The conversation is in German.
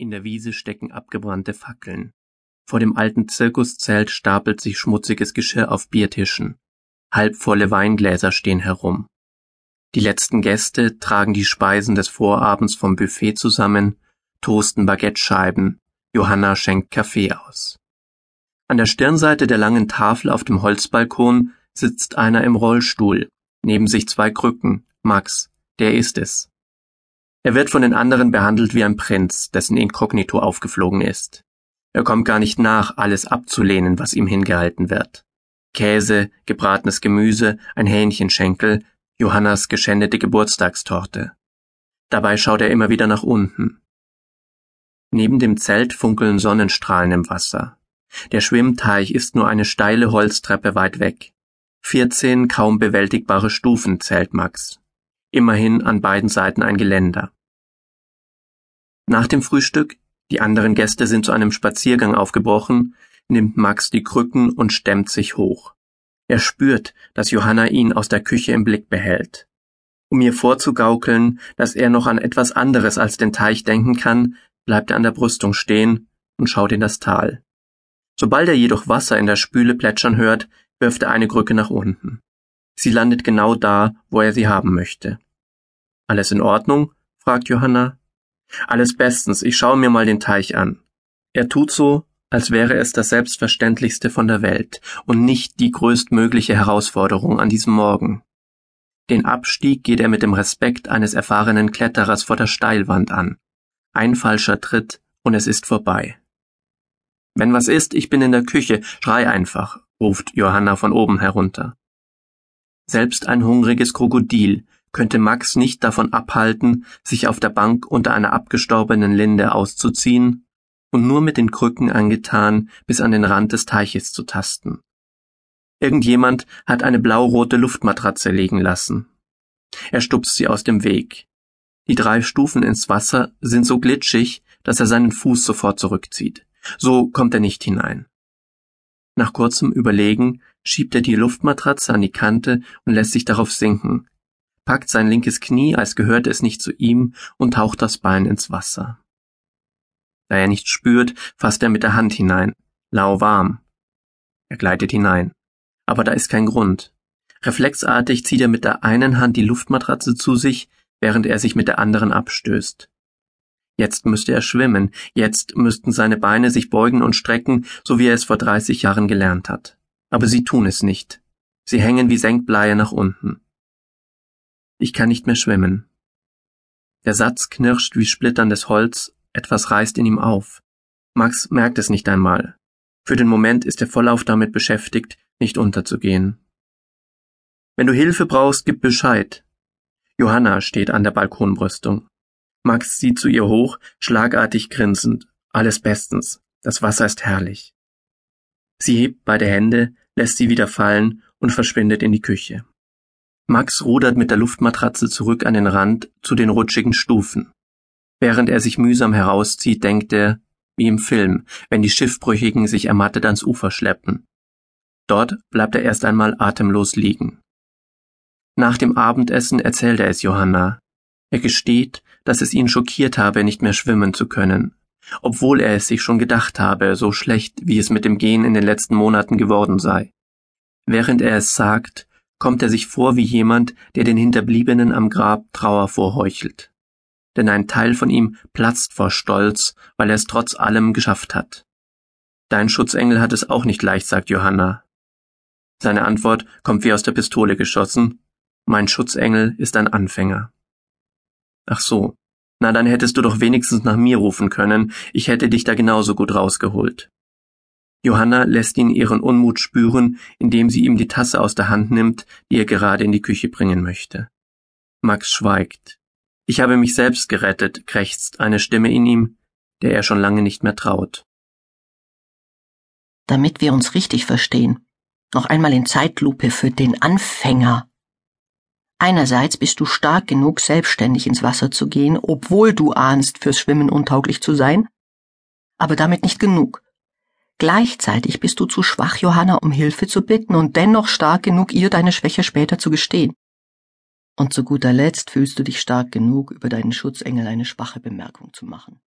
In der Wiese stecken abgebrannte Fackeln. Vor dem alten Zirkuszelt stapelt sich schmutziges Geschirr auf Biertischen. Halbvolle Weingläser stehen herum. Die letzten Gäste tragen die Speisen des Vorabends vom Buffet zusammen, toasten Baguettescheiben, Johanna schenkt Kaffee aus. An der Stirnseite der langen Tafel auf dem Holzbalkon sitzt einer im Rollstuhl, neben sich zwei Krücken, Max, der ist es. Er wird von den anderen behandelt wie ein Prinz, dessen Inkognito aufgeflogen ist. Er kommt gar nicht nach, alles abzulehnen, was ihm hingehalten wird. Käse, gebratenes Gemüse, ein Hähnchenschenkel, Johannas geschändete Geburtstagstorte. Dabei schaut er immer wieder nach unten. Neben dem Zelt funkeln Sonnenstrahlen im Wasser. Der Schwimmteich ist nur eine steile Holztreppe weit weg. Vierzehn kaum bewältigbare Stufen zählt Max immerhin an beiden Seiten ein Geländer. Nach dem Frühstück, die anderen Gäste sind zu einem Spaziergang aufgebrochen, nimmt Max die Krücken und stemmt sich hoch. Er spürt, dass Johanna ihn aus der Küche im Blick behält. Um ihr vorzugaukeln, dass er noch an etwas anderes als den Teich denken kann, bleibt er an der Brüstung stehen und schaut in das Tal. Sobald er jedoch Wasser in der Spüle plätschern hört, wirft er eine Krücke nach unten. Sie landet genau da, wo er sie haben möchte. Alles in Ordnung? fragt Johanna. Alles bestens, ich schaue mir mal den Teich an. Er tut so, als wäre es das Selbstverständlichste von der Welt und nicht die größtmögliche Herausforderung an diesem Morgen. Den Abstieg geht er mit dem Respekt eines erfahrenen Kletterers vor der Steilwand an. Ein falscher Tritt und es ist vorbei. Wenn was ist, ich bin in der Küche, schrei einfach, ruft Johanna von oben herunter. Selbst ein hungriges Krokodil könnte Max nicht davon abhalten, sich auf der Bank unter einer abgestorbenen Linde auszuziehen und nur mit den Krücken angetan bis an den Rand des Teiches zu tasten. Irgendjemand hat eine blaurote Luftmatratze liegen lassen. Er stupst sie aus dem Weg. Die drei Stufen ins Wasser sind so glitschig, dass er seinen Fuß sofort zurückzieht. So kommt er nicht hinein. Nach kurzem Überlegen schiebt er die Luftmatratze an die Kante und lässt sich darauf sinken, packt sein linkes Knie, als gehörte es nicht zu ihm, und taucht das Bein ins Wasser. Da er nichts spürt, fasst er mit der Hand hinein, lauwarm. Er gleitet hinein. Aber da ist kein Grund. Reflexartig zieht er mit der einen Hand die Luftmatratze zu sich, während er sich mit der anderen abstößt. Jetzt müsste er schwimmen, jetzt müssten seine Beine sich beugen und strecken, so wie er es vor dreißig Jahren gelernt hat. Aber sie tun es nicht. Sie hängen wie Senkbleie nach unten. Ich kann nicht mehr schwimmen. Der Satz knirscht wie splitterndes Holz, etwas reißt in ihm auf. Max merkt es nicht einmal. Für den Moment ist er vollauf damit beschäftigt, nicht unterzugehen. Wenn du Hilfe brauchst, gib Bescheid. Johanna steht an der Balkonbrüstung. Max sieht zu ihr hoch, schlagartig grinsend. Alles bestens. Das Wasser ist herrlich. Sie hebt beide Hände, lässt sie wieder fallen und verschwindet in die Küche. Max rudert mit der Luftmatratze zurück an den Rand zu den rutschigen Stufen. Während er sich mühsam herauszieht, denkt er, wie im Film, wenn die Schiffbrüchigen sich ermattet ans Ufer schleppen. Dort bleibt er erst einmal atemlos liegen. Nach dem Abendessen erzählt er es Johanna. Er gesteht, dass es ihn schockiert habe, nicht mehr schwimmen zu können, obwohl er es sich schon gedacht habe, so schlecht, wie es mit dem Gehen in den letzten Monaten geworden sei. Während er es sagt, kommt er sich vor wie jemand, der den Hinterbliebenen am Grab Trauer vorheuchelt. Denn ein Teil von ihm platzt vor Stolz, weil er es trotz allem geschafft hat. Dein Schutzengel hat es auch nicht leicht, sagt Johanna. Seine Antwort kommt wie aus der Pistole geschossen. Mein Schutzengel ist ein Anfänger. Ach so. Na, dann hättest du doch wenigstens nach mir rufen können, ich hätte dich da genauso gut rausgeholt. Johanna lässt ihn ihren Unmut spüren, indem sie ihm die Tasse aus der Hand nimmt, die er gerade in die Küche bringen möchte. Max schweigt. Ich habe mich selbst gerettet, krächzt eine Stimme in ihm, der er schon lange nicht mehr traut. Damit wir uns richtig verstehen, noch einmal in Zeitlupe für den Anfänger. Einerseits bist du stark genug, selbstständig ins Wasser zu gehen, obwohl du ahnst, fürs Schwimmen untauglich zu sein, aber damit nicht genug. Gleichzeitig bist du zu schwach, Johanna um Hilfe zu bitten und dennoch stark genug, ihr deine Schwäche später zu gestehen. Und zu guter Letzt fühlst du dich stark genug, über deinen Schutzengel eine schwache Bemerkung zu machen.